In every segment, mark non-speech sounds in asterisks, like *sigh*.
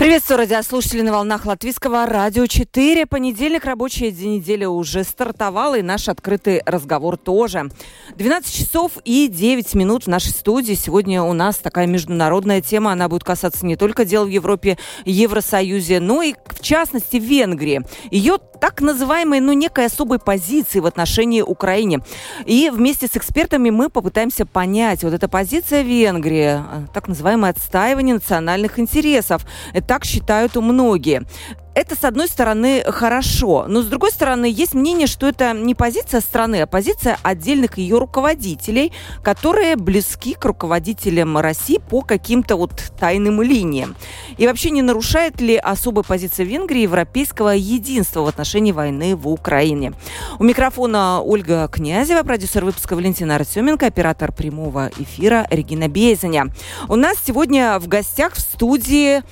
Приветствую радиослушатели на волнах Латвийского радио 4. Понедельник, рабочая неделя уже стартовала, и наш открытый разговор тоже. 12 часов и 9 минут в нашей студии. Сегодня у нас такая международная тема. Она будет касаться не только дел в Европе, Евросоюзе, но и, в частности, Венгрии. Ее так называемой, ну, некой особой позиции в отношении Украины. И вместе с экспертами мы попытаемся понять, вот эта позиция Венгрии, э, так называемое отстаивание национальных интересов. Так считают многие это, с одной стороны, хорошо, но с другой стороны, есть мнение, что это не позиция страны, а позиция отдельных ее руководителей, которые близки к руководителям России по каким-то вот тайным линиям. И вообще не нарушает ли особая позиция Венгрии европейского единства в отношении войны в Украине? У микрофона Ольга Князева, продюсер выпуска Валентина Артеменко, оператор прямого эфира Регина Безаня. У нас сегодня в гостях в студии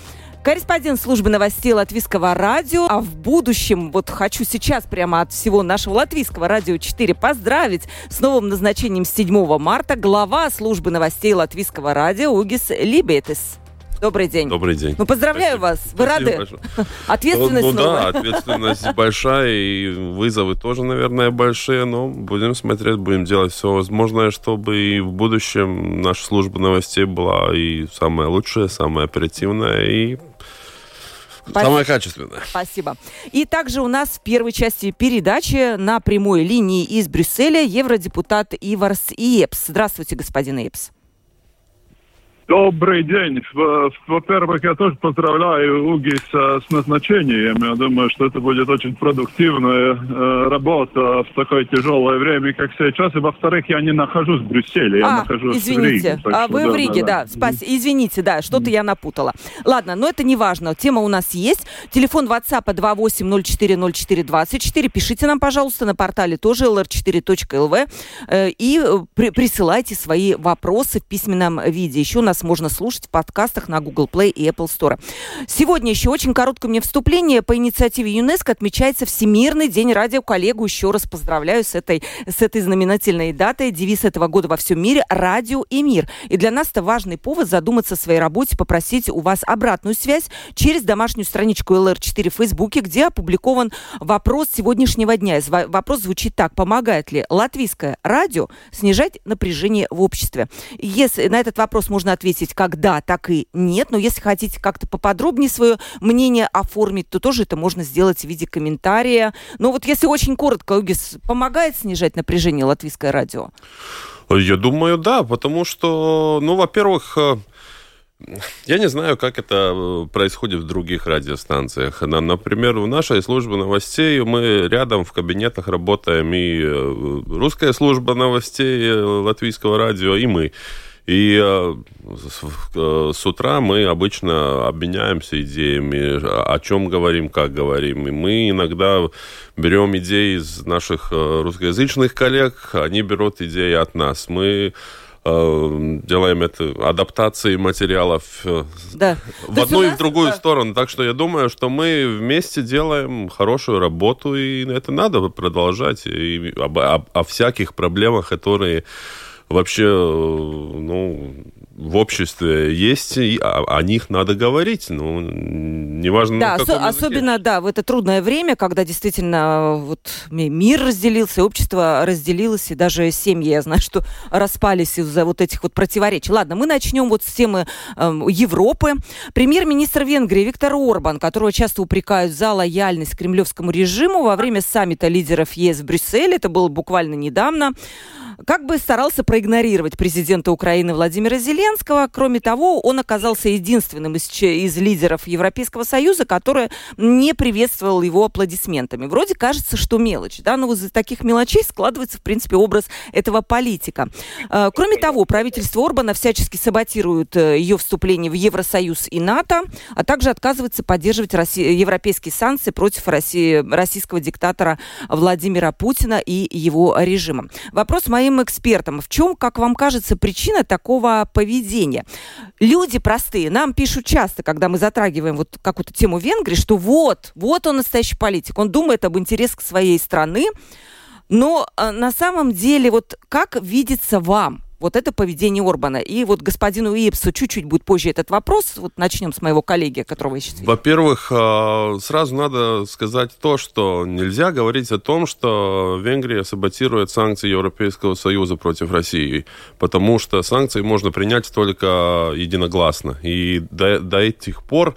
корреспондент службы новостей Латвийского радио. А в будущем, вот хочу сейчас прямо от всего нашего Латвийского радио 4 поздравить с новым назначением 7 марта глава службы новостей Латвийского радио Угис Либетис. Добрый день. Добрый день. Ну, поздравляю Спасибо. вас. Вы Спасибо рады? большое. Ответственность Ну, ну новая. да, ответственность большая, и вызовы тоже, наверное, большие, но будем смотреть, будем делать все возможное, чтобы и в будущем наша служба новостей была и самая лучшая, самая оперативная, и Спасибо. самая качественная. Спасибо. И также у нас в первой части передачи на прямой линии из Брюсселя евродепутат Иварс Иепс. Здравствуйте, господин Иепс. Добрый день. Во- Во-первых, я тоже поздравляю Уги с, э, с назначением. Я думаю, что это будет очень продуктивная э, работа в такое тяжелое время, как сейчас. И во-вторых, я не нахожусь в Брюсселе, я а, нахожусь в извините. Риге. Так А что вы в Риге, да. Спас... Извините, да, что-то я напутала. Ладно, но это не важно. Тема у нас есть. Телефон WhatsApp 28040424. Пишите нам, пожалуйста, на портале тоже lr4.lv э, и э, при- присылайте свои вопросы в письменном виде. Еще нас можно слушать в подкастах на Google Play и Apple Store. Сегодня еще очень короткое мне вступление. По инициативе ЮНЕСКО отмечается Всемирный день радио. Коллегу еще раз поздравляю с этой, с этой знаменательной датой. Девиз этого года во всем мире – радио и мир. И для нас это важный повод задуматься о своей работе, попросить у вас обратную связь через домашнюю страничку LR4 в Фейсбуке, где опубликован вопрос сегодняшнего дня. Вопрос звучит так. Помогает ли латвийское радио снижать напряжение в обществе? Если на этот вопрос можно ответить как да, так и нет. Но если хотите как-то поподробнее свое мнение оформить, то тоже это можно сделать в виде комментария. Но вот если очень коротко, Угис, помогает снижать напряжение латвийское радио? Я думаю, да, потому что, ну, во-первых, э, я не знаю, как это э, происходит в других радиостанциях. На- Например, в нашей службе новостей мы рядом в кабинетах работаем и э, русская служба новостей латвийского радио, и мы. И э, с, э, с утра мы обычно обменяемся идеями, о чем говорим, как говорим. И мы иногда берем идеи из наших э, русскоязычных коллег, они берут идеи от нас. Мы делаем это адаптации материалов Да. в То одну и в другую да, сторону. Так что я думаю, что мы вместе делаем хорошую работу, и это надо продолжать. И об, об- о всяких проблемах, которые вообще, э, ну, в обществе есть, и о, о них надо говорить. Ну, неважно, Да, на каком языке. особенно, да, в это трудное время, когда действительно э, вот ми- мир разделился, общество разделилось, и даже семьи, я знаю, *laughs* что распались из-за вот этих вот противоречий. Ладно, мы начнем вот с темы эм, Европы. Премьер-министр Венгрии Виктор Орбан, которого часто упрекают за лояльность кремлевскому режиму во время саммита лидеров ЕС в Брюсселе, это было буквально недавно, как бы старался проигнорировать президента Украины Владимира Зеленского, Зеленского. Кроме того, он оказался единственным из, из лидеров Европейского Союза, который не приветствовал его аплодисментами. Вроде кажется, что мелочь, да, но из таких мелочей складывается, в принципе, образ этого политика. Э, кроме того, правительство Орбана всячески саботирует э, ее вступление в Евросоюз и НАТО, а также отказывается поддерживать Росси... европейские санкции против России, российского диктатора Владимира Путина и его режима. Вопрос моим экспертам. В чем, как вам кажется, причина такого поведения? Люди простые, нам пишут часто, когда мы затрагиваем вот какую-то тему Венгрии, что вот, вот он настоящий политик, он думает об интересах своей страны, но э, на самом деле, вот как видится вам вот это поведение Орбана. И вот господину Ипсу чуть-чуть будет позже этот вопрос. Вот начнем с моего коллеги, которого я сейчас Во-первых, э, сразу надо сказать то, что нельзя говорить о том, что Венгрия саботирует санкции Европейского Союза против России, потому что санкции можно принять только единогласно. И до, до этих пор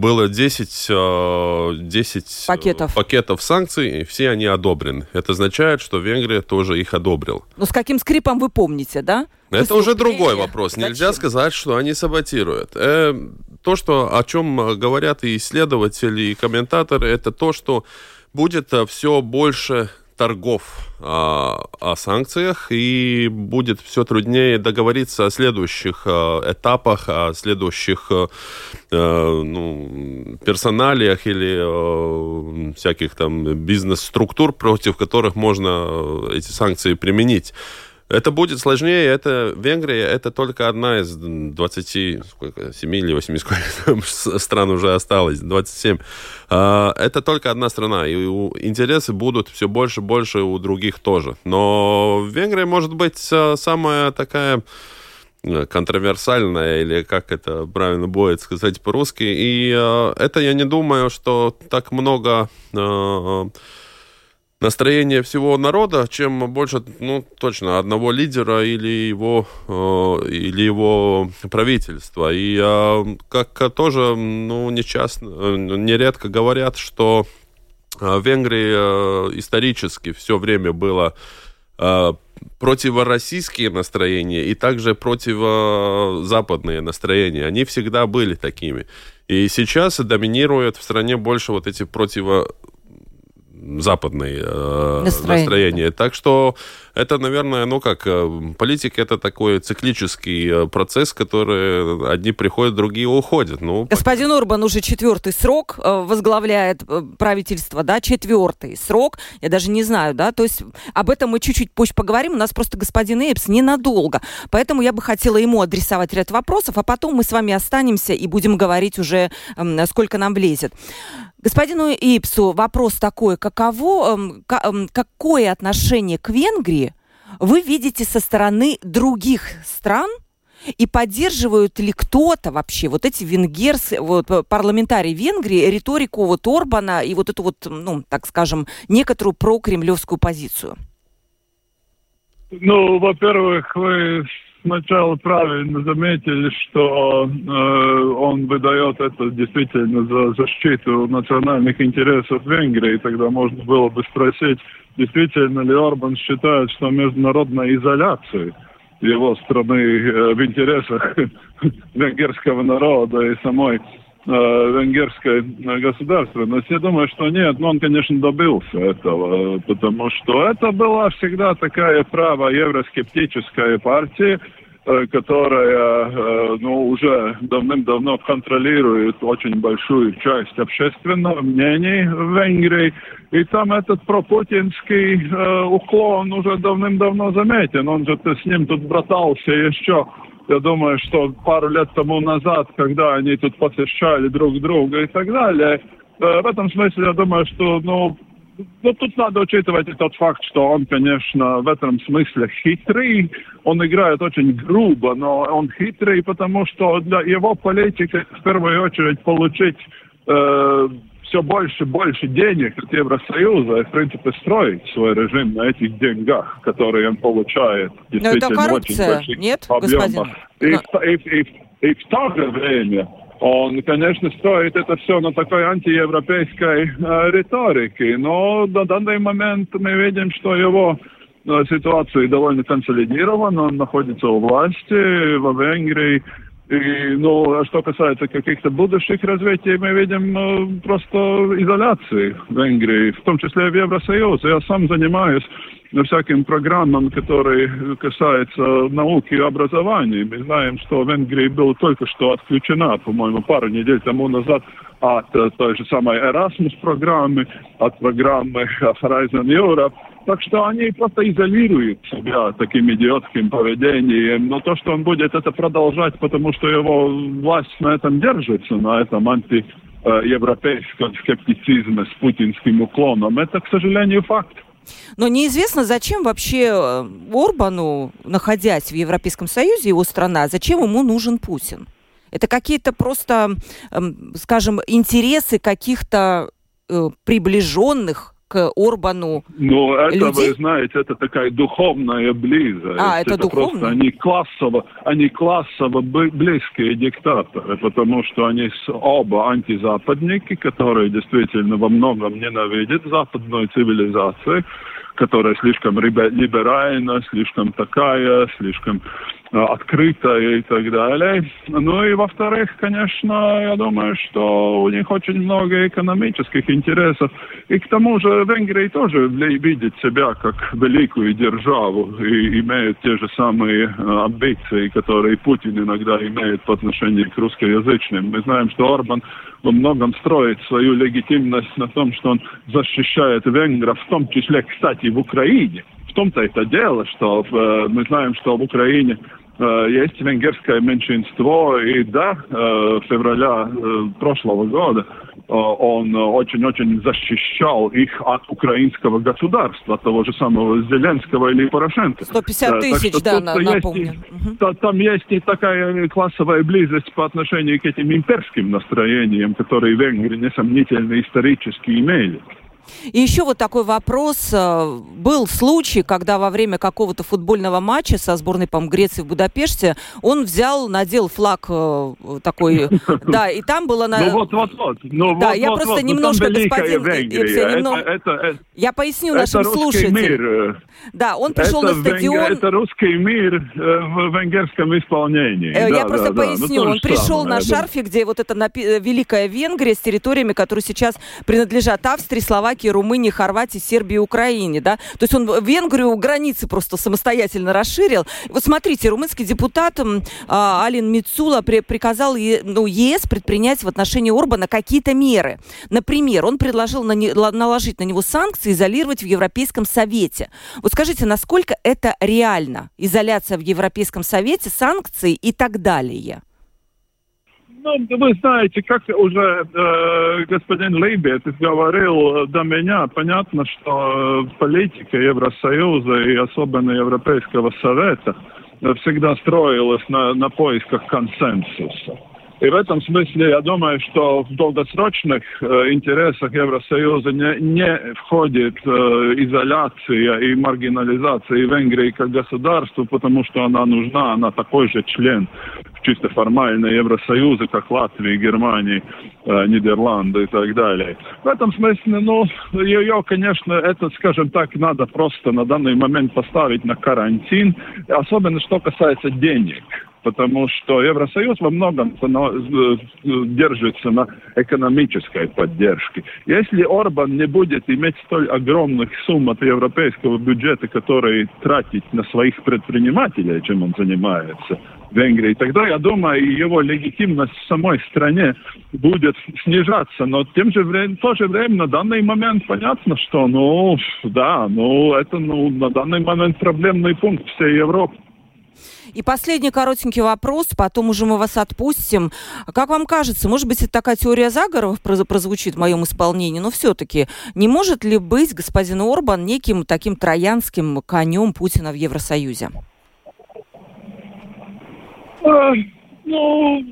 было 10, 10 э, пакетов. пакетов санкций, и все они одобрены. Это означает, что Венгрия тоже их одобрил. Но с каким скрипом вы помните, да? Это уже другой вопрос. Зачем? Нельзя сказать, что они саботируют. Э, то, что, о чем говорят и исследователи, и комментаторы, это то, что будет э, все больше торгов а, о санкциях, и будет все труднее договориться о следующих а, этапах, о следующих а, ну, персоналиях или а, всяких там бизнес-структур, против которых можно эти санкции применить. Это будет сложнее. Это Венгрия, это только одна из 27 сколько, 7 или 8 сколько *laughs* стран уже осталось, 27. А, это только одна страна, и интересы будут все больше и больше у других тоже. Но Венгрия может быть самая такая э, контроверсальная, или как это правильно будет сказать по-русски. И э, это я не думаю, что так много э, настроение всего народа, чем больше, ну, точно, одного лидера или его, э, или его правительства. И э, как тоже, ну, нечастно, э, нередко говорят, что э, в Венгрии э, исторически все время было э, противороссийские настроения и также противозападные настроения. Они всегда были такими. И сейчас доминируют в стране больше вот эти противо западные э, настроение. настроения. Так что это, наверное, ну как, э, политика это такой циклический э, процесс, который одни приходят, другие уходят. Ну, Господин Урбан уже четвертый срок возглавляет правительство, да, четвертый срок, я даже не знаю, да, то есть об этом мы чуть-чуть позже поговорим, у нас просто господин Эйпс ненадолго, поэтому я бы хотела ему адресовать ряд вопросов, а потом мы с вами останемся и будем говорить уже, сколько нам влезет. Господину Ипсу вопрос такой, каково, эм, эм, какое отношение к Венгрии вы видите со стороны других стран, и поддерживают ли кто-то вообще вот эти венгерсы, вот, парламентарии Венгрии риторику вот Орбана и вот эту вот, ну, так скажем, некоторую прокремлевскую позицию? Ну, во-первых, вы сначала правильно заметили, что э, он выдает это действительно за защиту национальных интересов Венгрии. Тогда можно было бы спросить, действительно ли Орбан считает, что международная изоляция его страны э, в интересах *laughs* венгерского народа и самой э, венгерской государственности. Я думаю, что нет, но он, конечно, добился этого, потому что это была всегда такая право евроскептическая партия, э, которая э, ну, уже давным-давно контролирует очень большую часть общественного мнения в Венгрии. И там этот пропутинский э, уклон уже давным-давно заметен. Он же с ним тут братался еще я думаю, что пару лет тому назад, когда они тут посещали друг друга и так далее, э, в этом смысле я думаю, что, ну, ну, тут надо учитывать и тот факт, что он, конечно, в этом смысле хитрый. Он играет очень грубо, но он хитрый, потому что для его политики в первую очередь получить э, все больше и больше денег от Евросоюза и, в принципе, строить свой режим на этих деньгах, которые он получает. Но это коррупция, очень нет, господин? И, Но... и, и, и, и в то же время он, конечно, строит это все на такой антиевропейской э, риторике, но на данный момент мы видим, что его э, ситуация довольно консолидирована, он находится у власти во Венгрии. И, ну, а что касается каких-то будущих развитий, мы видим ну, просто изоляции Венгрии, в том числе в Евросоюзе. Я сам занимаюсь всяким программам, которые касаются науки и образования. Мы знаем, что Венгрия была только что отключена, по-моему, пару недель тому назад от той же самой Erasmus программы, от программы Horizon Europe. Так что они просто изолируют себя таким идиотским поведением. Но то, что он будет это продолжать, потому что его власть на этом держится, на этом антиевропейском скептицизме с путинским уклоном, это, к сожалению, факт. Но неизвестно, зачем вообще э, Орбану, находясь в Европейском Союзе, его страна, зачем ему нужен Путин? Это какие-то просто, эм, скажем, интересы каких-то э, приближенных к Орбану Ну, это, людей? вы знаете, это такая духовная близость. А, это, это духовно? Просто они классово, они классово близкие диктаторы, потому что они оба антизападники, которые действительно во многом ненавидят западную цивилизацию, которая слишком либеральна, слишком такая, слишком открытая и так далее. Ну и во-вторых, конечно, я думаю, что у них очень много экономических интересов. И к тому же Венгрия тоже видит себя как великую державу и имеет те же самые э, амбиции, которые Путин иногда имеет по отношению к русскоязычным. Мы знаем, что Орбан во многом строит свою легитимность на том, что он защищает венгров, в том числе, кстати, в Украине. В том-то это дело, что э, мы знаем, что в Украине есть венгерское меньшинство, и да, э, февраля э, прошлого года э, он очень-очень защищал их от украинского государства, от того же самого Зеленского или Порошенко. 150 Э, так тысяч, что да, тут на- есть напомню. та- там есть и такая классовая близость по отношению к этим имперским настроениям, которые венгры несомнительно исторически имели. И еще вот такой вопрос. Э, Был случай, когда во время какого-то футбольного матча со сборной, по-моему, Греции в Будапеште, он взял, надел флаг э, такой, *laughs* да, и там было... на- Ну вот, вот, вот. Ну, Да, вот, я вот, просто вот. Ну, немножко, господин Венгрия. Ипсен, Это- немного- это- это- Я поясню это нашим слушателям. мир. э, Да, он пришел это на стадион... это русский мир э, в венгерском исполнении. Э, Да, Я да, просто да. Ну, поясню. же Он пришел самое, на шарфе, где вот эта напи- э, Великая Венгрия с территориями, которые сейчас принадлежат Австрии, Словакии, Румынии, Хорватии, Сербии Украине. Да? То есть он Венгрию границы просто самостоятельно расширил. Вот смотрите, румынский депутат а, Алин Мицула при- приказал Е- ну, ЕС предпринять в отношении Орбана какие-то меры. Например, он предложил на не- наложить на него санкции, изолировать в Европейском Совете. Вот скажите, насколько это реально? Изоляция в Европейском Совете, санкции и так далее. Ну, вы знаете, как уже э, господин Лейбет говорил до меня, понятно, что э, политика Евросоюза и особенно Европейского Совета всегда строилась на, на поисках консенсуса. И в этом смысле я думаю, что в долгосрочных э, интересах Евросоюза не, не входит э, изоляция и маргинализация Венгрии как государства, потому что она нужна, она такой же член чисто формально Евросоюза, как Латвия, Германия, э, Нидерланды и так далее. В этом смысле, ну, ее, конечно, это, скажем так, надо просто на данный момент поставить на карантин, особенно что касается денег потому что Евросоюз во многом на- э, держится на экономической поддержке. Если Орбан не будет иметь столь огромных сумм от европейского бюджета, которые тратить на своих предпринимателей, чем он занимается, Венгрии, тогда, я думаю, его легитимность в самой стране будет снижаться. Но тем же временем, в то же время на данный момент понятно, что, ну, да, ну, это ну, на данный момент проблемный пункт всей Европы. И последний коротенький вопрос, потом уже мы вас отпустим. Как вам кажется, может быть, это такая теория заговоров проз- прозвучит в моем исполнении, но все-таки не может ли быть господин Орбан неким таким троянским конем Путина в Евросоюзе? Э, Ну,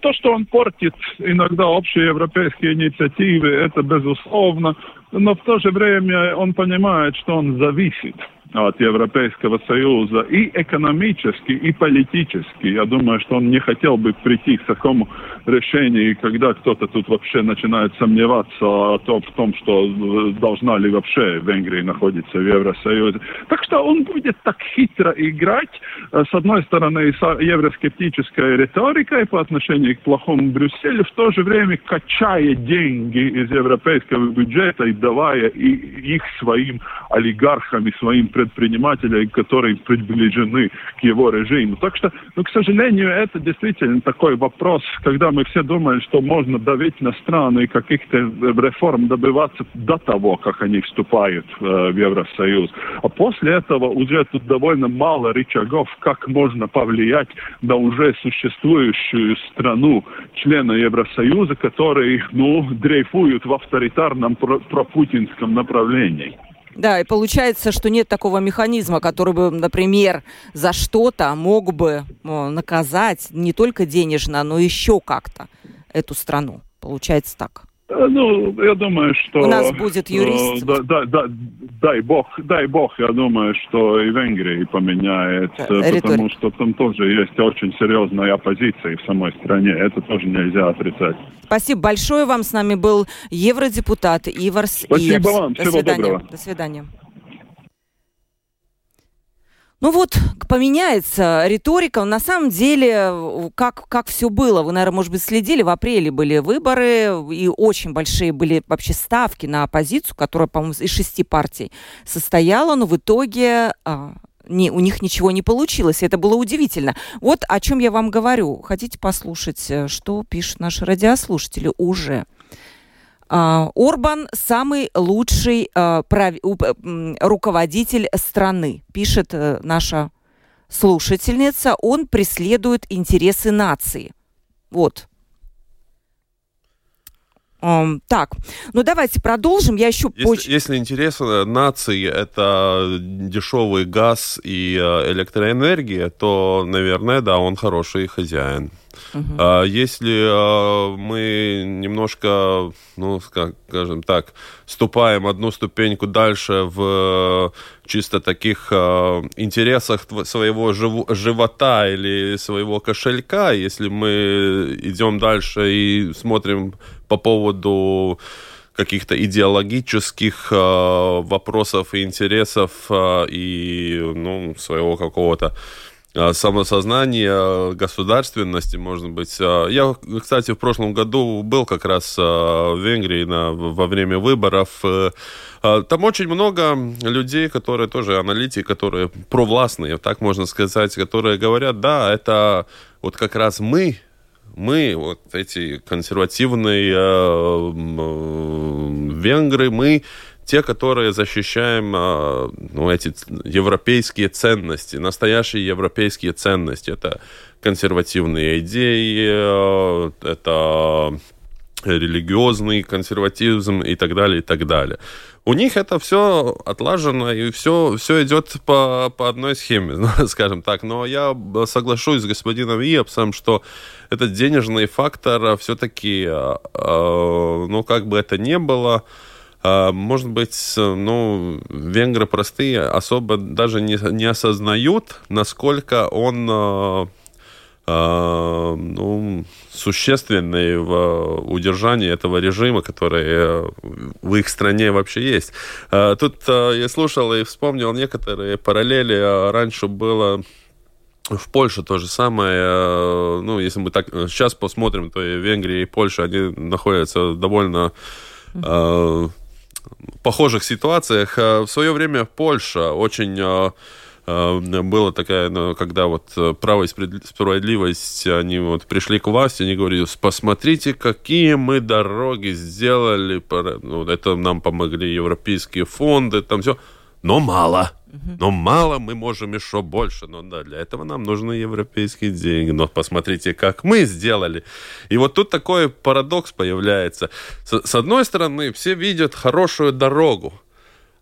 то, что он портит иногда общие европейские инициативы, это безусловно. Но в то же время он понимает, что он зависит от Европейского Союза и экономически, и политически. Я думаю, что он не хотел бы прийти к такому решению, когда кто-то тут вообще начинает сомневаться о том, в том, что э, должна ли вообще Венгрия находиться в Евросоюзе. Так что он будет так хитро играть, э, с одной стороны, с евроскептической риторикой по отношению к плохому Брюсселю, в то же время качая деньги из европейского бюджета и давая их своим олигархам и своим предпринимателям, которые приближены к его режиму. Так что, ну, к сожалению, это действительно такой вопрос, когда мы все думаем, что можно давить на страны и каких-то реформ добиваться до того, как они вступают э, в Евросоюз. А после этого уже тут довольно мало рычагов, как можно повлиять на уже существующую страну, члена Евросоюза, которые, ну, дрейфуют в авторитарном пропутинском направлении. Да, и получается, что нет такого механизма, который бы, например, за что-то мог бы наказать не только денежно, но еще как-то эту страну. Получается так. Э, ну, я думаю, что... У нас будет э, юрист. Да, да, да, дай бог, дай бог, я думаю, что и Венгрия поменяет, э, Риторик. потому что там тоже есть очень серьезная оппозиция в самой стране. Это тоже нельзя отрицать. Спасибо большое вам. С нами был евродепутат Иварс Спасибо Иевс. вам. До Всего свидания. доброго. До свидания. Ну вот, поменяется риторика. На самом деле, как, как все было, вы, наверное, может быть, следили, в апреле были выборы, и очень большие были вообще ставки на оппозицию, которая, по-моему, из шести партий состояла, но в итоге а, не, у них ничего не получилось. Это было удивительно. Вот о чем я вам говорю. Хотите послушать, э, что пишут наши радиослушатели уже? А, Орбан самый лучший а, руководитель страны, пишет э, наша слушательница. Он преследует интересы нации. Вот. Так, ну давайте продолжим. Я еще если, поч... если интересно нации это дешевый газ и э, электроэнергия, то, наверное, да, он хороший хозяин. Uh-huh. А если а, мы немножко, ну, скажем так, ступаем одну ступеньку дальше в чисто таких а, интересах своего жив- живота или своего кошелька, если мы идем дальше и смотрим по поводу каких-то идеологических э, вопросов и интересов э, и ну, своего какого-то а, самосознание, государственности, может быть. А, я, кстати, в прошлом году был как раз а, в Венгрии на, во время выборов. Э, там очень много людей, которые тоже аналитики, которые провластные, так можно сказать, которые говорят, да, это вот как раз мы, мы, вот эти консервативные э, венгры, мы те, которые защищаем а, ну, эти европейские ценности, настоящие европейские ценности. Это консервативные идеи, э, это религиозный консерватизм и так далее, и так далее. У них это все отлажено, и все, все идет по, по одной схеме, *laughs* ну, скажем так. Но я соглашусь с господином Иепсом, что этот денежный фактор все-таки, э, э, ну, как бы это ни было, а, может быть, ну, венгры простые особо даже не, не осознают, насколько он а, а, ну, существенный в удержании этого режима, который в их стране вообще есть. Тут я слушал и вспомнил некоторые параллели. Раньше было в Польше то же самое. Ну, если мы так сейчас посмотрим, то и Венгрия и Польша, они находятся довольно похожих ситуациях. Э, в свое время Польша очень э, э, было такая, ну, когда вот право и справедливость, они вот пришли к власти, они говорили, посмотрите, какие мы дороги сделали, ну, это нам помогли европейские фонды, там все, но мало. Но мало, мы можем еще больше. Но да, для этого нам нужны европейские деньги. Но посмотрите, как мы сделали. И вот тут такой парадокс появляется. С, с одной стороны, все видят хорошую дорогу.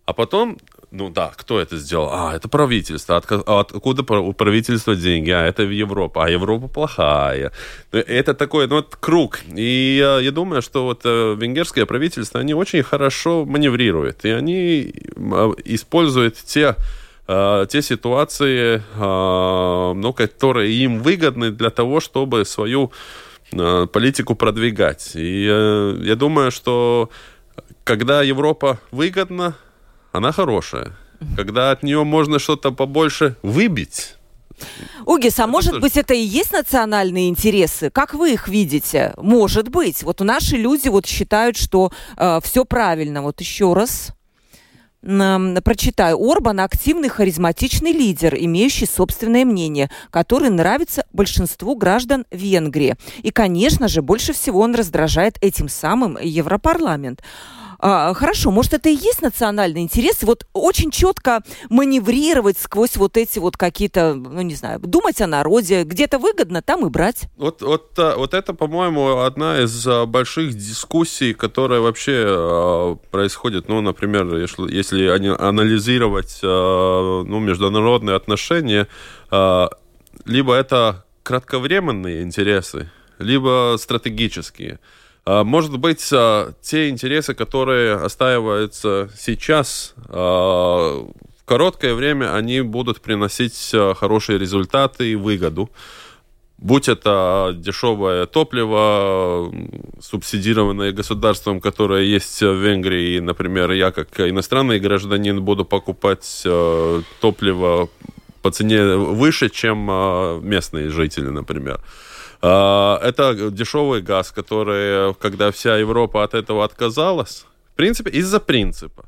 А потом ну да, кто это сделал? А, это правительство. От, откуда у правительства деньги? А, это Европа. А Европа плохая. Это такой ну, вот круг. И я, я думаю, что вот э, венгерское правительство, они очень хорошо маневрируют. И они а, используют те э, те ситуации, э, ну, которые им выгодны для того, чтобы свою политику продвигать. И я думаю, что когда Европа выгодна, она хорошая. Когда от нее можно что-то побольше выбить, Угис, а может быть это и есть национальные интересы? Как вы их видите? Может быть. Вот наши люди вот считают, что э, все правильно. Вот еще раз прочитаю. Орбан – активный, харизматичный лидер, имеющий собственное мнение, который нравится большинству граждан Венгрии. И, конечно же, больше всего он раздражает этим самым Европарламент. А, хорошо, может, это и есть национальный интерес, вот очень четко маневрировать сквозь вот эти вот какие-то, ну, не знаю, думать о народе, где-то выгодно, там и брать. Вот, вот, а, вот это, по-моему, одна из а, больших дискуссий, которая вообще а, происходит, ну, например, если, если анализировать ну, международные отношения, либо это кратковременные интересы, либо стратегические. А, может быть, а, те интересы, которые остаиваются сейчас, а, в короткое время они будут приносить хорошие результаты и выгоду. Будь это дешевое топливо, субсидированное государством, которое есть в Венгрии, например, я как иностранный гражданин буду покупать топливо по цене выше, чем местные жители, например. А, это дешевый газ, который, когда вся Европа от этого отказалась, в принципе, из-за принципа.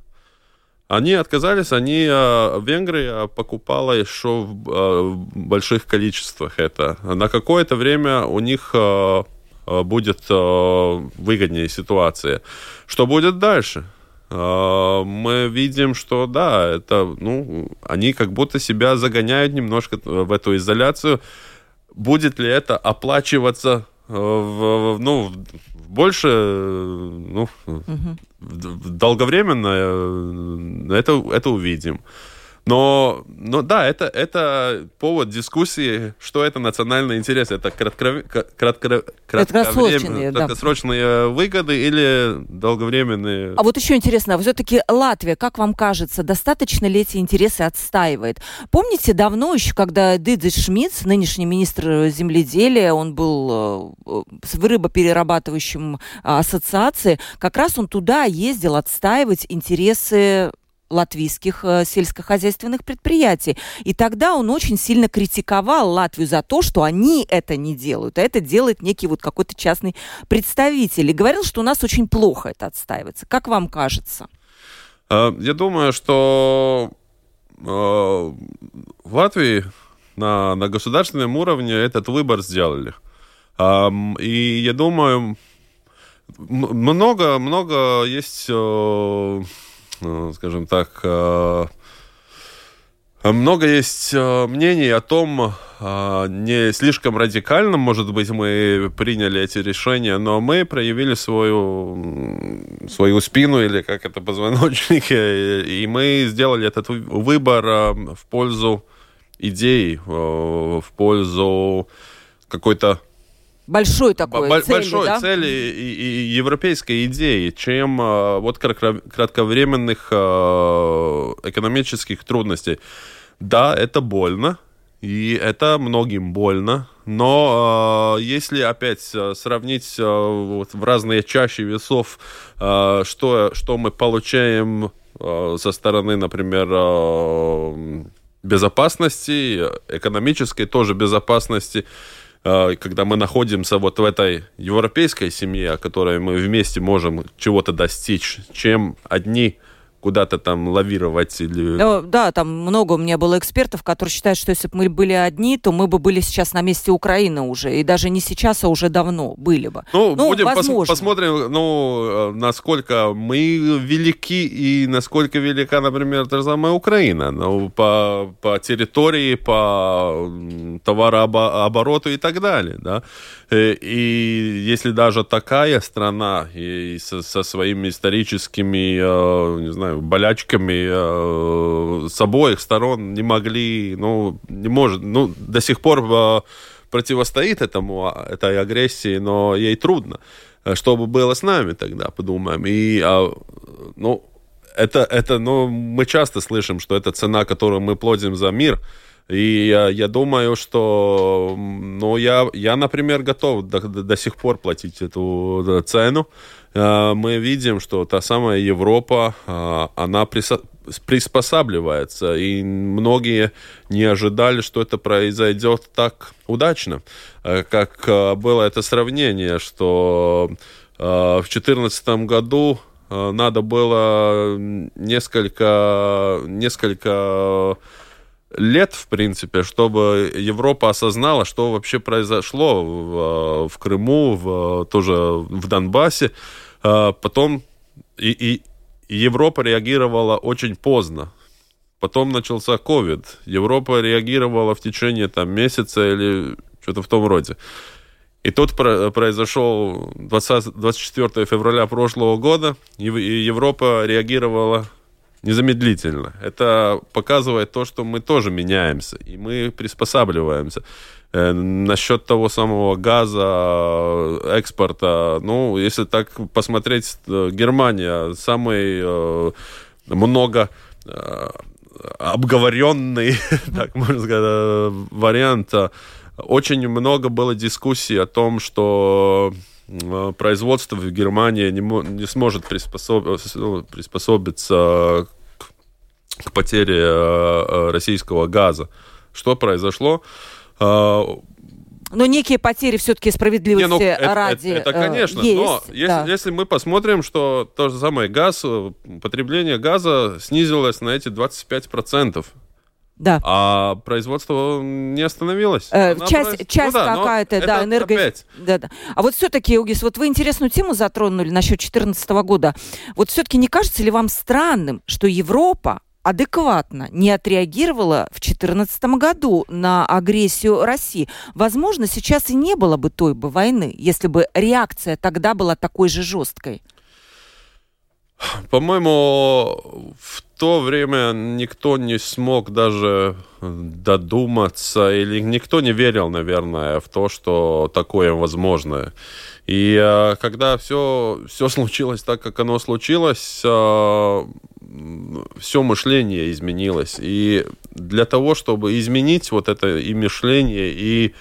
Они отказались, они а, в Венгрии а, покупала еще в больших количествах это. На какое-то время у них будет выгоднее ситуация. Что будет дальше? мы видим, что да, это, ну, они как будто себя загоняют немножко в эту изоляцию будет ли это оплачиваться э, в, ну, больше, ну, угу. долговременно, э, это, это увидим. Но, но да, это, это повод дискуссии, что это национальный интерес. Это кратко, кратко, краткосрочные, да. краткосрочные выгоды или долговременные. А вот еще интересно, все-таки Латвия, как вам кажется, достаточно ли эти интересы отстаивает? Помните, давно еще, когда Дидзис Шмидц, нынешний министр земледелия, он был э, в рыбоперерабатывающем ассоциации, как раз он туда ездил отстаивать интересы латвийских э, сельскохозяйственных предприятий. И тогда он очень сильно критиковал Латвию за то, что они это не делают, а это делает некий вот какой-то частный представитель. И говорил, что у нас очень плохо это отстаивается. Как вам кажется? Э, я думаю, что э, в Латвии на, на государственном уровне этот выбор сделали. И я думаю, много, много есть скажем так, э, много есть э, мнений о том, не слишком радикально, может быть, мы приняли эти решения, но мы проявили свою, свою спину или как это позвоночник, и мы сделали этот выбор в пользу идей, в пользу какой-то большой такой Б- цели, большой да? цели и, и европейской идеи, чем э, вот кратковременных э, экономических трудностей. Да, это больно, и это многим больно, но э, если опять э, сравнить э, вот, в разные чаши весов, э, что, что мы получаем э, со стороны, например, э, безопасности, экономической тоже безопасности, Э, когда мы находимся вот в этой европейской семье, о которой мы вместе можем чего-то достичь, чем одни куда-то там лавировать или... Ну, да, там много у меня было экспертов, которые считают, что если бы мы были одни, то мы бы были сейчас на месте Украины уже. И даже не сейчас, а уже давно были бы. Ну, ну будем пос посмотрим, ну, э, насколько мы велики и насколько велика, например, та же самая Украина. Ну, по, по территории, по товарообороту и так далее, да. Э, и если даже такая страна и со, со своими историческими, э, не знаю, болячками э, с обоих сторон не могли, ну, не может, ну, до сих пор противостоит этому, а, этой агрессии, но ей трудно. Что бы было с нами тогда, подумаем. И, а, ну, это, это, ну, мы часто слышим, что это цена, которую мы платим за мир. И я, я думаю, что, ну, я, я, например, готов до, до сих пор платить эту цену. Мы видим, что та самая Европа, она приспосабливается, и многие не ожидали, что это произойдет так удачно, как было это сравнение, что в 2014 году надо было несколько, несколько лет, в принципе, чтобы Европа осознала, что вообще произошло в, в Крыму, в, тоже в Донбассе. Потом и, и, Европа реагировала очень поздно. Потом начался COVID. Европа реагировала в течение там, месяца или что-то в том роде. И тут произошел 20, 24 февраля прошлого года, и Европа реагировала незамедлительно. Это показывает то, что мы тоже меняемся, и мы приспосабливаемся. Э, насчет того самого газа, экспорта, ну, если так посмотреть, э, Германия самый э, много обговоренный, *laughs* так можно сказать, вариант. Очень много было дискуссий о том, что производство в Германии не, не сможет приспособиться, ну, приспособиться к потере российского газа. Что произошло? А, но некие потери все-таки справедливости не, ну, это, ради это, это конечно, есть, но если, да. если мы посмотрим, что то же самое газ, потребление газа снизилось на эти 25%. Да. А производство не остановилось. Э, часть произ... часть ну, да, какая-то, да, энерго... Да, да. А вот все-таки, Угис, вот вы интересную тему затронули насчет 2014 года. Вот все-таки не кажется ли вам странным, что Европа адекватно не отреагировала в 2014 году на агрессию России. Возможно, сейчас и не было бы той бы войны, если бы реакция тогда была такой же жесткой. По-моему, в то время никто не смог даже додуматься, или никто не верил, наверное, в то, что такое возможно. И э, когда все, все случилось так, как оно случилось, э, все мышление изменилось. И для того, чтобы изменить вот это и мышление, и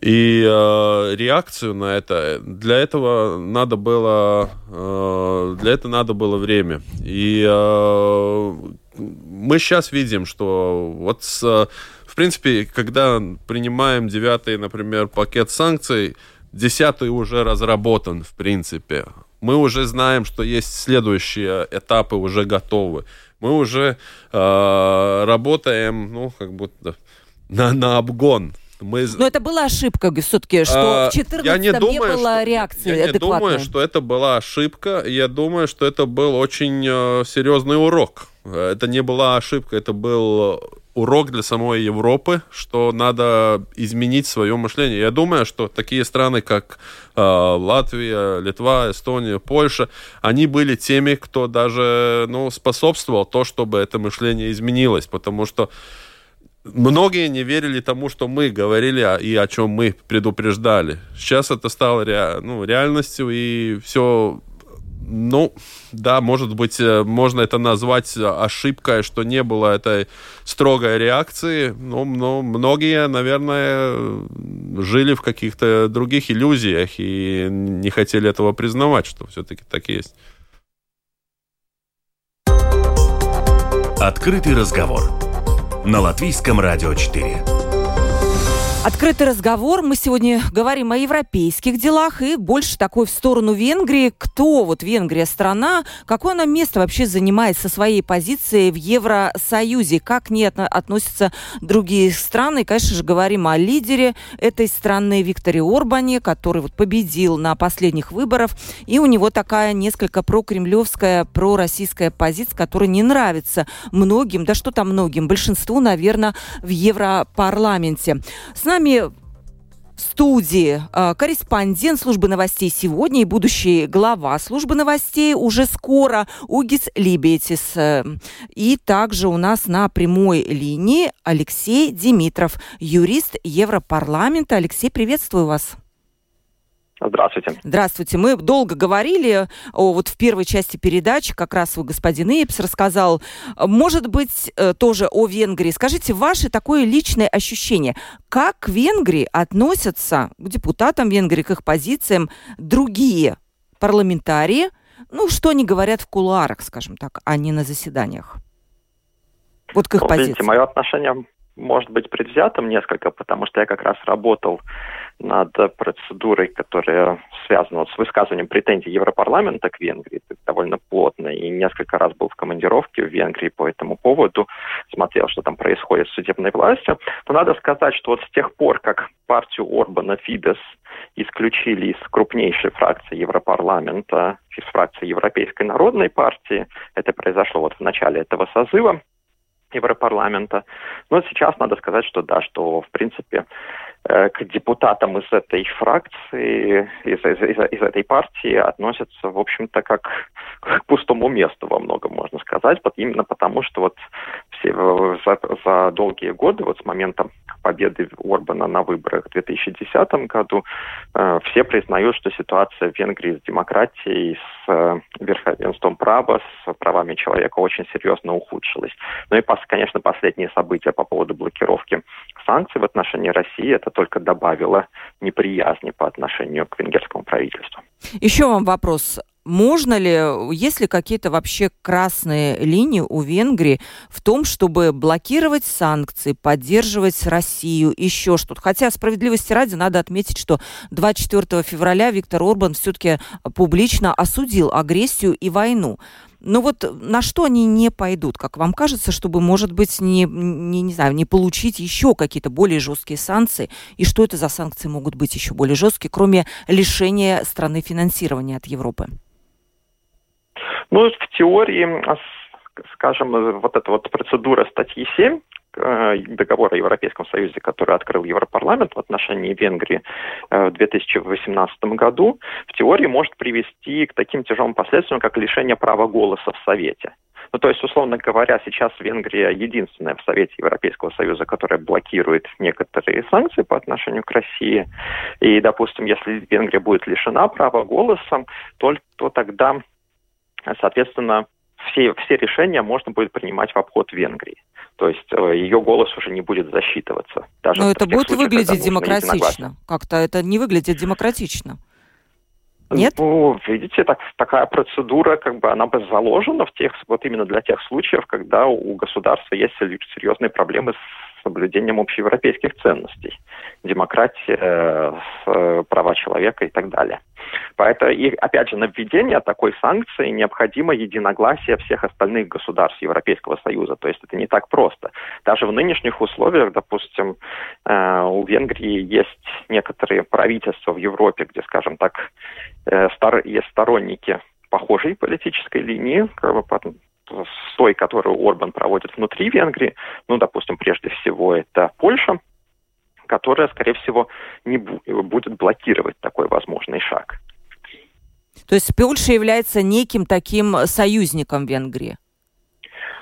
и э, реакцию на это, для этого надо было, э, для этого надо было время. И э, мы сейчас видим, что вот с, в принципе, когда принимаем девятый, например, пакет санкций, десятый уже разработан, в принципе. Мы уже знаем, что есть следующие этапы уже готовы. Мы уже э, работаем, ну, как будто на, на обгон. Мы... Но это была ошибка все-таки, что а, в 14 не, думаю, не было реакции Я не думаю, что это была ошибка. Я думаю, что это был очень э, серьезный урок. Это не была ошибка, это был урок для самой Европы, что надо изменить свое мышление. Я думаю, что такие страны, как э, Латвия, Литва, Эстония, Польша, они были теми, кто даже ну, способствовал то, чтобы это мышление изменилось, потому что Многие не верили тому, что мы говорили и о чем мы предупреждали. Сейчас это стало ре, ну, реальностью, и все, ну, да, может быть, э, можно это назвать ошибкой, что не было этой строгой реакции, но, но многие, наверное, жили в каких-то других иллюзиях и не хотели этого признавать, что все-таки так есть. Открытый разговор на Латвийском радио 4. Открытый разговор. Мы сегодня говорим о европейских делах и больше такой в сторону Венгрии. Кто вот Венгрия страна? Какое она место вообще занимает со своей позицией в Евросоюзе? Как к ней относятся другие страны? И, конечно же, говорим о лидере этой страны Викторе Орбане, который вот победил на последних выборах. И у него такая несколько прокремлевская, пророссийская позиция, которая не нравится многим, да что там многим, большинству, наверное, в Европарламенте. С нами нами в студии э, корреспондент службы новостей сегодня и будущий глава службы новостей уже скоро Угис Либетис. Э, и также у нас на прямой линии Алексей Димитров, юрист Европарламента. Алексей, приветствую вас. Здравствуйте. Здравствуйте. Мы долго говорили о, вот в первой части передачи, как раз вы, господин Эйпс, рассказал, может быть, э, тоже о Венгрии. Скажите, ваше такое личное ощущение, как к Венгрии относятся к депутатам Венгрии, к их позициям другие парламентарии, ну, что они говорят в кулуарах, скажем так, а не на заседаниях? Вот к их ну, позиции. Видите, мое отношение может быть предвзятым несколько, потому что я как раз работал над процедурой, которая связана вот с высказыванием претензий Европарламента к Венгрии. Это довольно плотно. И несколько раз был в командировке в Венгрии по этому поводу, смотрел, что там происходит с судебной властью. Но надо сказать, что вот с тех пор, как партию Орбана Фидес исключили из крупнейшей фракции Европарламента, из фракции Европейской народной партии, это произошло вот в начале этого созыва, Европарламента. Но сейчас надо сказать, что да, что в принципе к депутатам из этой фракции, из, из, из, из этой партии относятся, в общем-то, как к пустому месту во многом, можно сказать, именно потому, что вот все за, за долгие годы, вот с момента победы Орбана на выборах в 2010 году, э, все признают, что ситуация в Венгрии с демократией, с э, верховенством права, с правами человека очень серьезно ухудшилась. Ну и, конечно, последние события по поводу блокировки санкций в отношении России, это только добавило неприязни по отношению к венгерскому правительству. Еще вам вопрос. Можно ли, есть ли какие-то вообще красные линии у Венгрии в том, чтобы блокировать санкции, поддерживать Россию, еще что-то? Хотя, справедливости ради, надо отметить, что 24 февраля Виктор Орбан все-таки публично осудил агрессию и войну. Но вот на что они не пойдут, как вам кажется, чтобы, может быть, не, не, не знаю, не получить еще какие-то более жесткие санкции? И что это за санкции могут быть еще более жесткие, кроме лишения страны финансирования от Европы? Ну, в теории, скажем, вот эта вот процедура статьи 7 Э, договора о Европейском Союзе, который открыл Европарламент в отношении Венгрии э, в 2018 году, в теории может привести к таким тяжелым последствиям, как лишение права голоса в Совете. Ну, то есть, условно говоря, сейчас Венгрия единственная в Совете Европейского Союза, которая блокирует некоторые санкции по отношению к России. И, допустим, если Венгрия будет лишена права голоса, то, то тогда, соответственно, все, все решения можно будет принимать в обход Венгрии. То есть э, ее голос уже не будет засчитываться. Даже Но это будет случаях, выглядеть демократично. Как-то это не выглядит демократично. Нет? Ну, видите, так, такая процедура, как бы, она бы заложена в тех, вот именно для тех случаев, когда у государства есть серьезные проблемы с соблюдением общеевропейских ценностей, демократия, э, права человека и так далее. Поэтому, и опять же, на введение такой санкции необходимо единогласие всех остальных государств Европейского Союза. То есть это не так просто. Даже в нынешних условиях, допустим, э, у Венгрии есть некоторые правительства в Европе, где, скажем так, э, есть сторонники похожей политической линии, как бы, с той, которую Орбан проводит внутри Венгрии, ну, допустим, прежде всего это Польша, которая, скорее всего, не будет блокировать такой возможный шаг. То есть Польша является неким таким союзником Венгрии?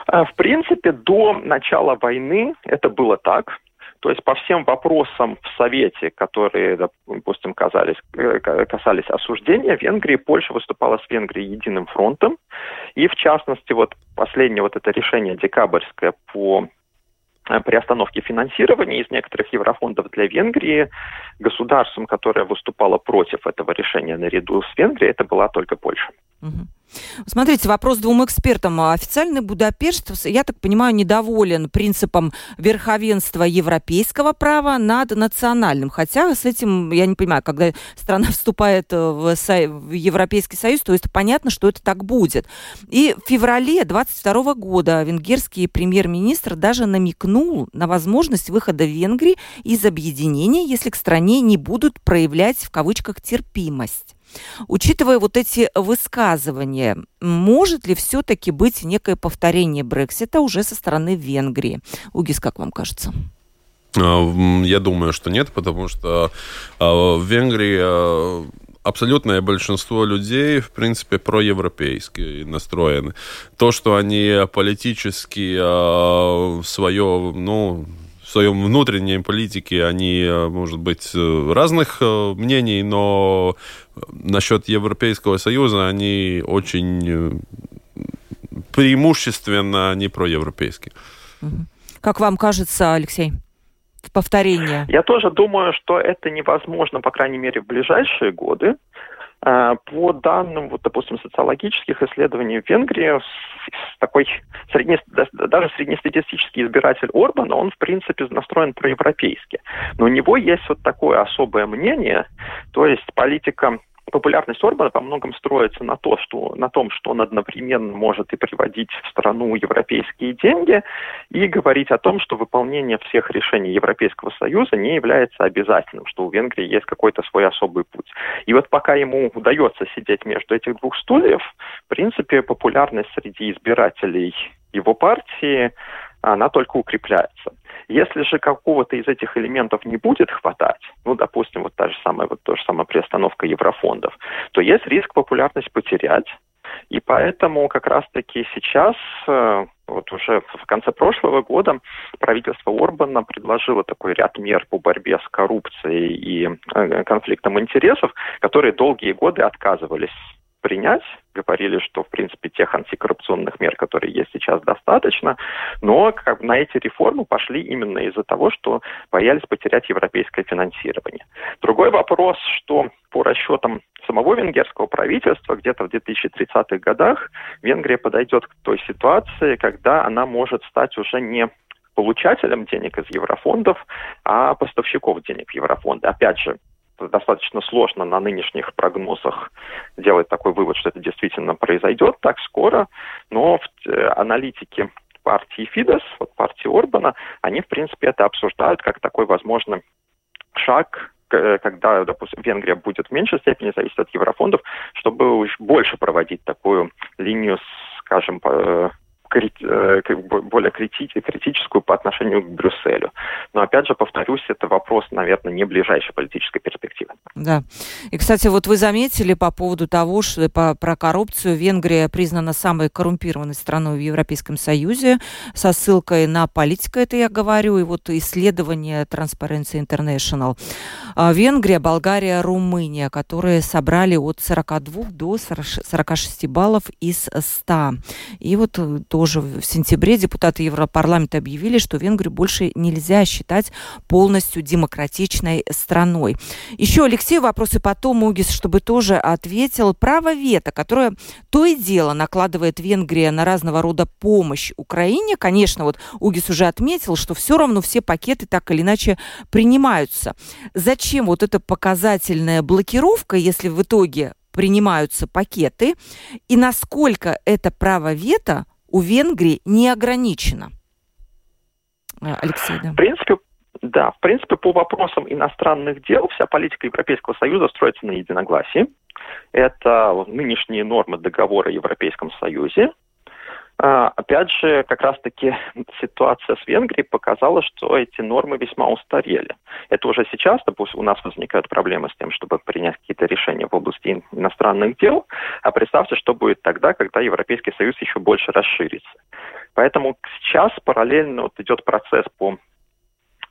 А, в принципе, до начала войны это было так. То есть по всем вопросам в Совете, которые, допустим, казались, э, касались осуждения Венгрии, Польша выступала с Венгрией единым фронтом. И в частности, вот последнее вот это решение декабрьское по э, приостановке финансирования из некоторых еврофондов для Венгрии государством, которое выступало против этого решения наряду с Венгрией, это была только Польша. Угу. Смотрите, вопрос двум экспертам. Официальный Будапешт, я так понимаю, недоволен принципом верховенства европейского права над национальным. Хотя с этим, я не понимаю, когда страна *laughs* вступает в, Со... в Европейский Союз, то есть понятно, что это так будет. И в феврале 22 года венгерский премьер-министр даже намекнул на возможность выхода Венгрии из объединения, если к стране не будут проявлять в кавычках терпимость. Учитывая вот эти высказывания, может ли все-таки быть некое повторение Брексита уже со стороны Венгрии? Угис, как вам кажется? А, я думаю, что нет, потому что а, в Венгрии а, абсолютное большинство людей, в принципе, проевропейски настроены. То, что они политически свое, ну, своем внутренней политике они, может быть, разных мнений, но насчет Европейского Союза они очень преимущественно не проевропейские. Как вам кажется, Алексей? повторение? Я тоже думаю, что это невозможно, по крайней мере, в ближайшие годы. А, по данным, вот, допустим, социологических исследований в Венгрии, такой средне, даже среднестатистический избиратель Орбана, он, в принципе, настроен проевропейски. Но у него есть вот такое особое мнение, то есть политика популярность Орбана по многом строится на, то, что, на том, что он одновременно может и приводить в страну европейские деньги, и говорить о том, что выполнение всех решений Европейского Союза не является обязательным, что у Венгрии есть какой-то свой особый путь. И вот пока ему удается сидеть между этих двух стульев, в принципе, популярность среди избирателей его партии, она только укрепляется. Если же какого-то из этих элементов не будет хватать, ну, допустим, вот та же самая, вот та же самая приостановка еврофондов, то есть риск популярность потерять. И поэтому как раз-таки сейчас, э, вот уже в конце прошлого года, правительство Орбана предложило такой ряд мер по борьбе с коррупцией и э, конфликтом интересов, которые долгие годы отказывались принять. Говорили, что, в принципе, тех антикоррупционных мер, которые есть сейчас, достаточно. Но как бы, на эти реформы пошли именно из-за того, что боялись потерять европейское финансирование. Другой вопрос, что по расчетам самого венгерского правительства, где-то в 2030-х годах Венгрия подойдет к той ситуации, когда она может стать уже не получателем денег из еврофондов, а поставщиков денег в еврофонды. Опять же, достаточно сложно на нынешних прогнозах делать такой вывод, что это действительно произойдет так скоро, но э, аналитики партии Фидес, вот партии Орбана, они, в принципе, это обсуждают как такой возможный шаг э, когда, допустим, Венгрия будет в меньшей степени зависеть от еврофондов, чтобы больше проводить такую линию, скажем, Э, более критическую по отношению к Брюсселю. Но опять же, повторюсь, это вопрос, наверное, не ближайшей политической перспективы. Да. И, кстати, вот вы заметили по поводу того, что по, про коррупцию Венгрия признана самой коррумпированной страной в Европейском Союзе, со ссылкой на политику это я говорю, и вот исследование Transparency International. А Венгрия, Болгария, Румыния, которые собрали от 42 до 46 баллов из 100. И вот то тоже в сентябре депутаты Европарламента объявили, что Венгрию больше нельзя считать полностью демократичной страной. Еще, Алексей, вопросы потом, Угис, чтобы тоже ответил. Право вето, которое то и дело накладывает Венгрия на разного рода помощь Украине. Конечно, вот Угис уже отметил, что все равно все пакеты так или иначе принимаются. Зачем вот эта показательная блокировка, если в итоге принимаются пакеты, и насколько это право вето у Венгрии не ограничено. Э, Алексей, да. В принципе, да, в принципе, по вопросам иностранных дел вся политика Европейского Союза строится на единогласии. Это нынешние нормы договора о Европейском Союзе, опять же, как раз-таки ситуация с Венгрией показала, что эти нормы весьма устарели. Это уже сейчас, допустим, у нас возникают проблемы с тем, чтобы принять какие-то решения в области иностранных дел, а представьте, что будет тогда, когда Европейский Союз еще больше расширится. Поэтому сейчас параллельно вот идет процесс по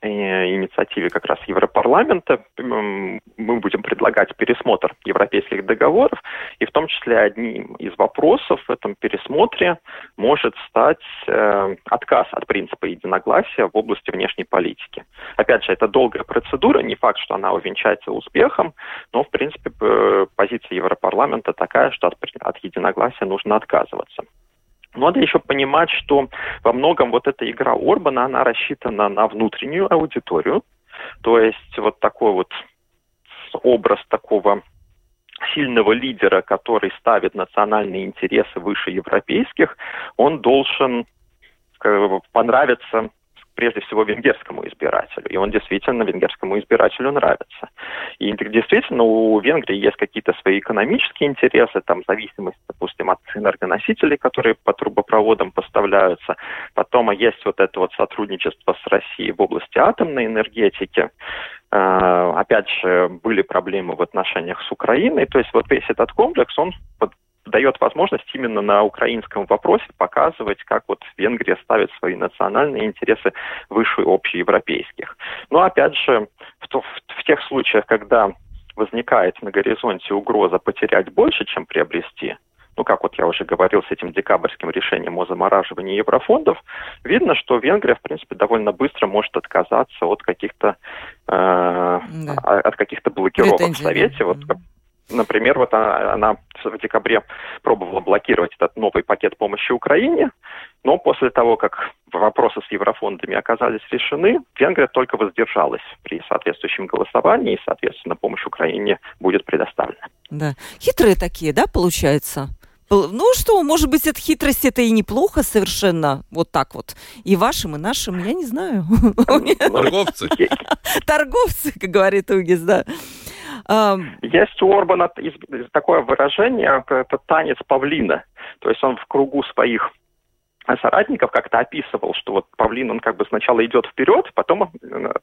инициативе как раз Европарламента мы будем предлагать пересмотр европейских договоров, и в том числе одним из вопросов в этом пересмотре может стать э, отказ от принципа единогласия в области внешней политики. Опять же, это долгая процедура, не факт, что она увенчается успехом, но, в принципе, позиция Европарламента такая, что от единогласия нужно отказываться. Надо еще понимать, что во многом вот эта игра Орбана, она рассчитана на внутреннюю аудиторию. То есть вот такой вот образ такого сильного лидера, который ставит национальные интересы выше европейских, он должен понравиться прежде всего венгерскому избирателю. И он действительно венгерскому избирателю нравится. И действительно у Венгрии есть какие-то свои экономические интересы, там зависимость, допустим, от энергоносителей, которые по трубопроводам поставляются. Потом есть вот это вот сотрудничество с Россией в области атомной энергетики. А, опять же, были проблемы в отношениях с Украиной. То есть вот весь этот комплекс, он дает возможность именно на украинском вопросе показывать, как вот Венгрия ставит свои национальные интересы выше общеевропейских. Но опять же, в, то, в, в тех случаях, когда возникает на горизонте угроза потерять больше, чем приобрести, ну, как вот я уже говорил, с этим декабрьским решением о замораживании еврофондов, видно, что Венгрия, в принципе, довольно быстро может отказаться от каких-то э, да. от каких-то блокировок Претензии, в Совете. Вот Например, вот она, она в декабре пробовала блокировать этот новый пакет помощи Украине, но после того, как вопросы с еврофондами оказались решены, Венгрия только воздержалась при соответствующем голосовании, и, соответственно, помощь Украине будет предоставлена. Да. Хитрые такие, да, получается? Ну что, может быть, эта хитрость это и неплохо совершенно, вот так вот. И вашим, и нашим, я не знаю. Торговцы. *laughs* Торговцы, как говорит Угис, да. Есть у Орбана такое выражение, это танец павлина. То есть он в кругу своих соратников как-то описывал, что вот павлин, он как бы сначала идет вперед, потом,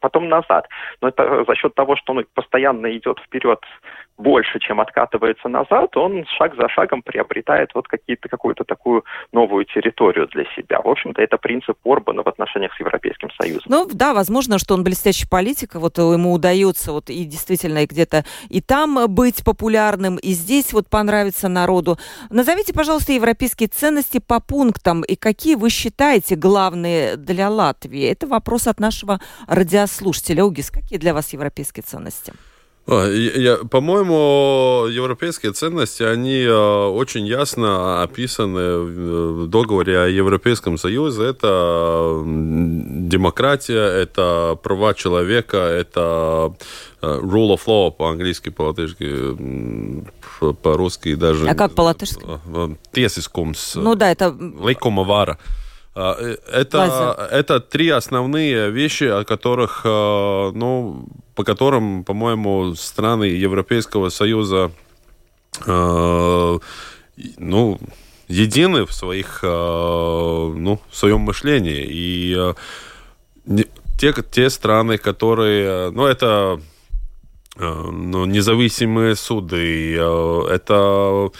потом назад. Но это за счет того, что он постоянно идет вперед больше, чем откатывается назад, он шаг за шагом приобретает вот какие-то, какую-то такую новую территорию для себя. В общем-то, это принцип Орбана в отношениях с Европейским Союзом. Ну да, возможно, что он блестящий политик, вот ему удается вот и действительно где-то и там быть популярным, и здесь вот понравится народу. Назовите, пожалуйста, европейские ценности по пунктам и какие вы считаете главные для Латвии? Это вопрос от нашего радиослушателя. Угис, какие для вас европейские ценности? А, по-моему, европейские ценности, они а, очень ясно описаны в договоре о Европейском Союзе. Это демократия, это права человека, это а, rule of law по-английски, по-латышски, по-русски даже. А как по-латышски? Tiesiskums. Ну да, это... Vara. Э, это, это три основные вещи, о которых, ну, по которым, по-моему, страны Европейского Союза, ну, едины в своих, ну, в своем мышлении. И те, те страны, которые, ну, это ну, независимые суды, это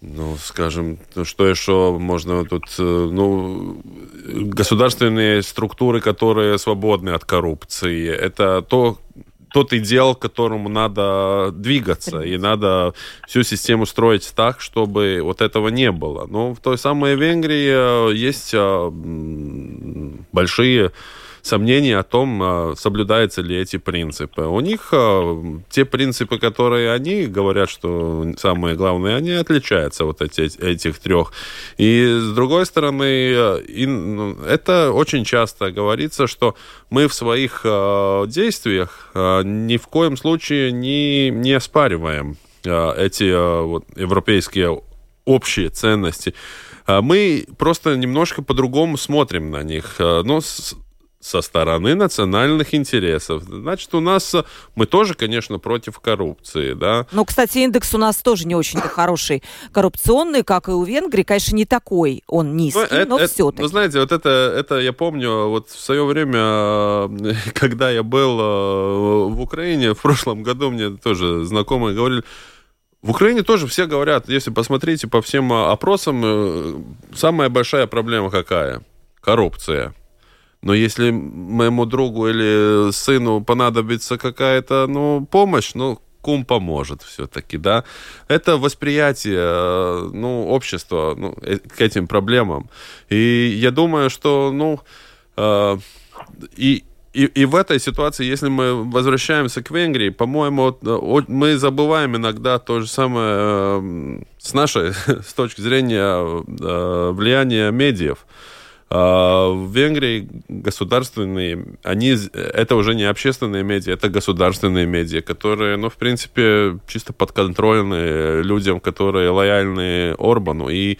ну, скажем, что еще можно тут, э, ну, государственные структуры, которые свободны от коррупции, это то, тот идеал, к которому надо двигаться, и надо всю систему строить так, чтобы вот этого не было. Но в той самой Венгрии э, есть э, большие сомнений о том, а, соблюдаются ли эти принципы. У них а, те принципы, которые они говорят, что самые главные, они отличаются вот эти, этих трех. И с другой стороны, ну, это очень часто говорится, что мы в своих а, действиях ни в коем случае не, не оспариваем эти вот, европейские общие ценности. Мы просто немножко по-другому смотрим на них. Но со стороны национальных интересов. Значит, у нас мы тоже, конечно, против коррупции, да. Ну, кстати, индекс у нас тоже не очень-то *coughs* хороший коррупционный, как и у Венгрии, конечно, не такой он низкий, ну, это, но это, все-таки. Ну, знаете, вот это, это я помню, вот в свое время, *laughs* когда я был э, в Украине, в прошлом году мне тоже знакомые говорили, в Украине тоже все говорят, если посмотрите по всем опросам, э, самая большая проблема какая? Коррупция. Но если моему другу или сыну понадобится какая-то ну, помощь, ну, кум поможет все-таки, да. Это восприятие, ну, общества ну, э, к этим проблемам. И я думаю, что, ну, э, и, и, и в этой ситуации, если мы возвращаемся к Венгрии, по-моему, мы забываем иногда то же самое э, с нашей, *laughs* с точки зрения э, влияния медиев. В Венгрии государственные, они, это уже не общественные медиа, это государственные медиа, которые, ну, в принципе, чисто подконтрольны людям, которые лояльны Орбану. И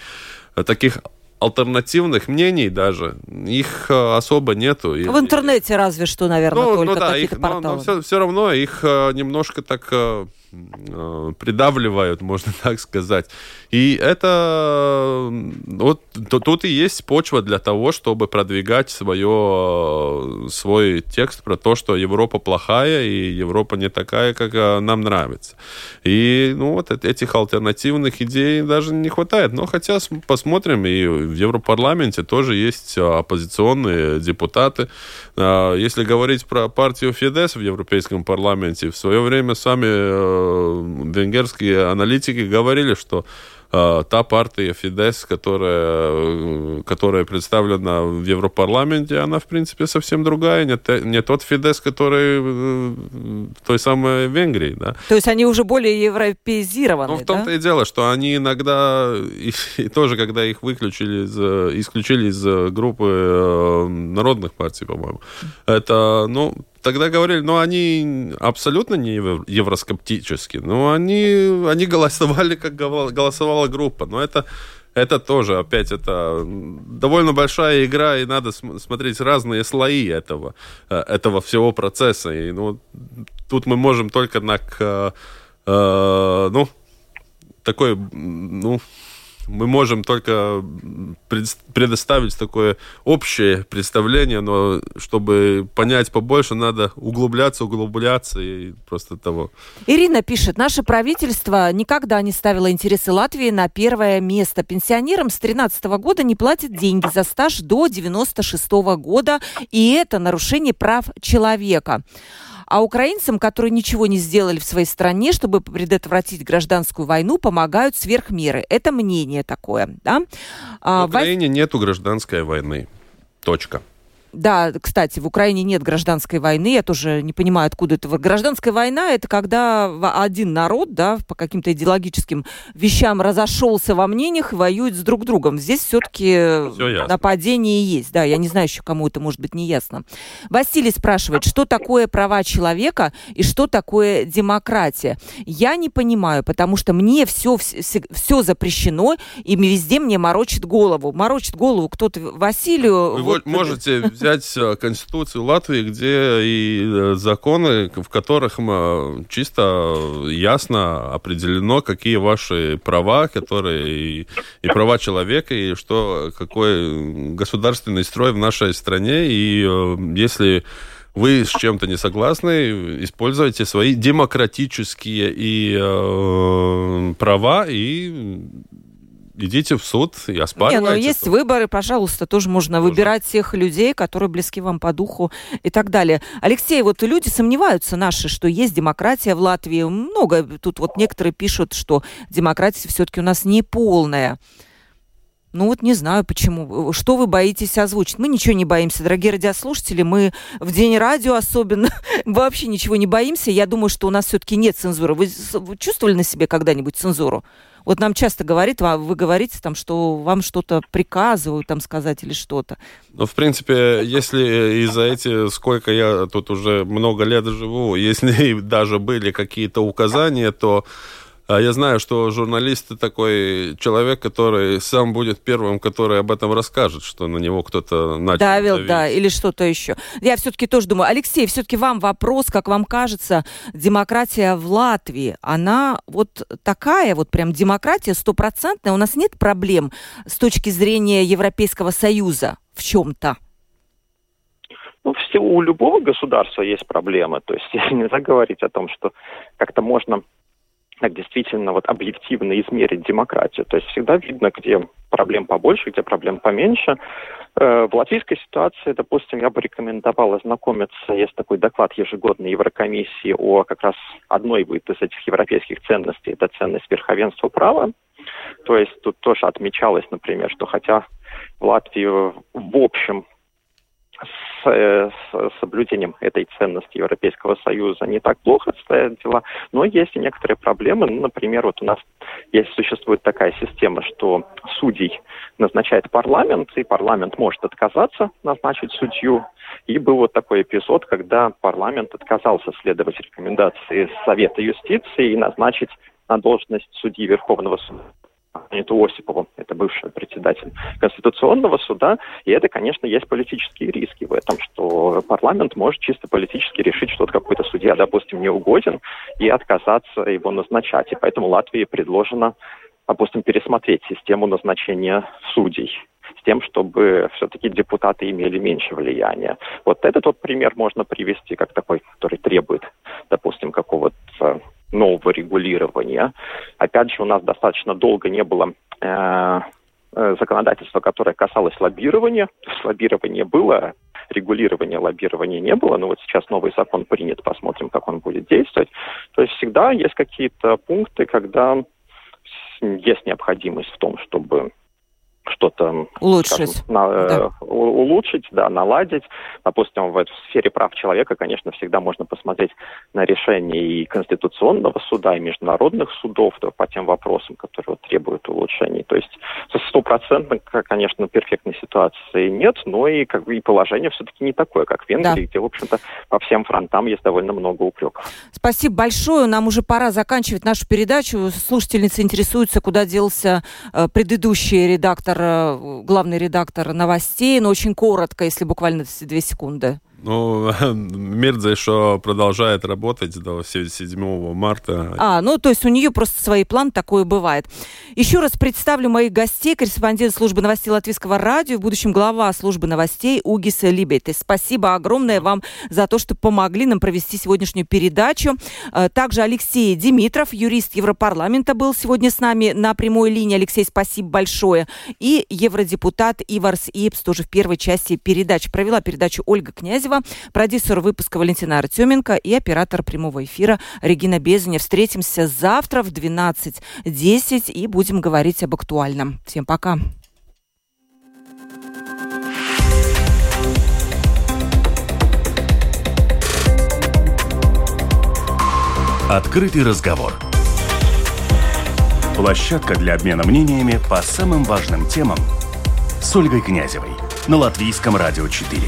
таких альтернативных мнений даже, их особо нету. В интернете разве что, наверное, ну, только ну, да, какие-то их, порталы. Но, но все, все равно их немножко так э, придавливают, *laughs* можно так сказать. И это вот тут и есть почва для того, чтобы продвигать свое, свой текст про то, что Европа плохая и Европа не такая, как нам нравится. И ну, вот этих альтернативных идей даже не хватает. Но хотя посмотрим, и в Европарламенте тоже есть оппозиционные депутаты. Если говорить про партию Фидес в Европейском парламенте, в свое время сами э, венгерские аналитики говорили, что э, та партия Фидес, которая, которая представлена в Европарламенте, она, в принципе, совсем другая. Не, не тот Фидес, который в той самой Венгрии. Да. То есть они уже более европеизированы, Ну, в том-то да? и дело, что они иногда, *laughs* и, и тоже, когда их выключили, из, исключили из группы э, народных партий, по-моему, это, ну, тогда говорили, ну, они абсолютно не евроскептические, но они, они голосовали, как голосовала группа. Но это, это тоже, опять, это довольно большая игра, и надо смотреть разные слои этого, э, этого всего процесса. И, ну, тут мы можем только на, э, ну, такой, ну, мы можем только предоставить такое общее представление, но чтобы понять побольше, надо углубляться, углубляться и просто того. Ирина пишет, наше правительство никогда не ставило интересы Латвии на первое место. Пенсионерам с 13 года не платят деньги за стаж до 96 года, и это нарушение прав человека. А украинцам, которые ничего не сделали в своей стране, чтобы предотвратить гражданскую войну, помогают сверх меры. Это мнение такое. Да? А, в Украине Во... нету гражданской войны. Точка. Да, кстати, в Украине нет гражданской войны. Я тоже не понимаю, откуда это. Гражданская война – это когда один народ, да, по каким-то идеологическим вещам разошелся во мнениях и воюет с друг другом. Здесь все-таки нападение есть. Да, я не знаю еще, кому это может быть не ясно. Василий спрашивает, что такое права человека и что такое демократия. Я не понимаю, потому что мне все, все, все запрещено, и везде мне морочит голову. Морочит голову кто-то Василию. Вы вот, можете взять э, Конституцию Латвии, где и э, законы, в которых чисто ясно определено, какие ваши права, которые и, и права человека, и что какой государственный строй в нашей стране. И э, если вы с чем-то не согласны, используйте свои демократические и э, права и идите в суд и оспаривайте. Не, ну есть выборы, пожалуйста, тоже можно тоже. выбирать тех людей, которые близки вам по духу и так далее. Алексей, вот люди сомневаются наши, что есть демократия в Латвии. Много тут вот некоторые пишут, что демократия все-таки у нас не полная. Ну вот не знаю почему. Что вы боитесь озвучить? Мы ничего не боимся, дорогие радиослушатели. Мы в день радио особенно *laughs* вообще ничего не боимся. Я думаю, что у нас все-таки нет цензуры. Вы чувствовали на себе когда-нибудь цензуру? Вот нам часто говорит, вы говорите там, что вам что-то приказывают там сказать или что-то. Ну, в принципе, если из-за эти, сколько я тут уже много лет живу, если *laughs* даже были какие-то указания, то я знаю, что журналист такой человек, который сам будет первым, который об этом расскажет, что на него кто-то начал давил, давить. да, или что-то еще. Я все-таки тоже думаю, Алексей, все-таки вам вопрос, как вам кажется, демократия в Латвии, она вот такая, вот прям демократия стопроцентная, у нас нет проблем с точки зрения Европейского Союза в чем-то? Ну, все, у любого государства есть проблемы. То есть *laughs* нельзя говорить о том, что как-то можно так действительно вот объективно измерить демократию. То есть всегда видно, где проблем побольше, где проблем поменьше. Э, в латвийской ситуации, допустим, я бы рекомендовал ознакомиться, есть такой доклад ежегодной Еврокомиссии о как раз одной из этих европейских ценностей, это ценность верховенства права. То есть тут тоже отмечалось, например, что хотя в Латвии в общем с, э, с соблюдением этой ценности Европейского Союза не так плохо стоят дела, но есть и некоторые проблемы. Ну, например, вот у нас есть, существует такая система, что судей назначает парламент, и парламент может отказаться назначить судью. И был вот такой эпизод, когда парламент отказался следовать рекомендации Совета юстиции и назначить на должность судьи Верховного суда Аниту Осипову, это бывший председатель Конституционного суда, и это, конечно, есть политические риски в этом, что парламент может чисто политически решить, что какой-то судья, допустим, не угоден, и отказаться его назначать. И поэтому Латвии предложено, допустим, пересмотреть систему назначения судей с тем, чтобы все-таки депутаты имели меньше влияния. Вот этот вот пример можно привести как такой, который требует, допустим, какого-то нового регулирования. Опять же, у нас достаточно долго не было э, э законодательства, которое касалось лоббирования. То лоббирование было, регулирования лоббирования не было, но вот сейчас новый закон принят, посмотрим, как он будет действовать. То есть всегда есть какие-то пункты, когда есть необходимость в том, чтобы что-то улучшить, скажем, на, э, да. улучшить, да, наладить. Допустим, в, в сфере прав человека, конечно, всегда можно посмотреть на решение и Конституционного суда, и международных судов да, по тем вопросам, которые вот, требуют улучшений. То есть стопроцентно, конечно, перфектной ситуации нет, но и, как бы, и положение все-таки не такое, как в Венгрии, да. где, в общем-то, по всем фронтам есть довольно много упреков. Спасибо большое. Нам уже пора заканчивать нашу передачу. Слушательницы интересуются, куда делся э, предыдущий редактор редактор, главный редактор новостей, но очень коротко, если буквально две секунды. Ну, *laughs* Мирдзе еще продолжает работать до 7 марта. А, ну, то есть у нее просто свои планы, такое бывает. Еще раз представлю моих гостей, корреспондент службы новостей Латвийского радио, в будущем глава службы новостей Угиса Либетес. Спасибо огромное вам за то, что помогли нам провести сегодняшнюю передачу. Э, также Алексей Димитров, юрист Европарламента, был сегодня с нами на прямой линии. Алексей, спасибо большое. И евродепутат Иварс Ипс тоже в первой части передачи. Провела передачу Ольга Князева. Игнатьева, продюсер выпуска Валентина Артеменко и оператор прямого эфира Регина Безаня. Встретимся завтра в 12.10 и будем говорить об актуальном. Всем пока. Открытый разговор. Площадка для обмена мнениями по самым важным темам с Ольгой Князевой на Латвийском радио 4.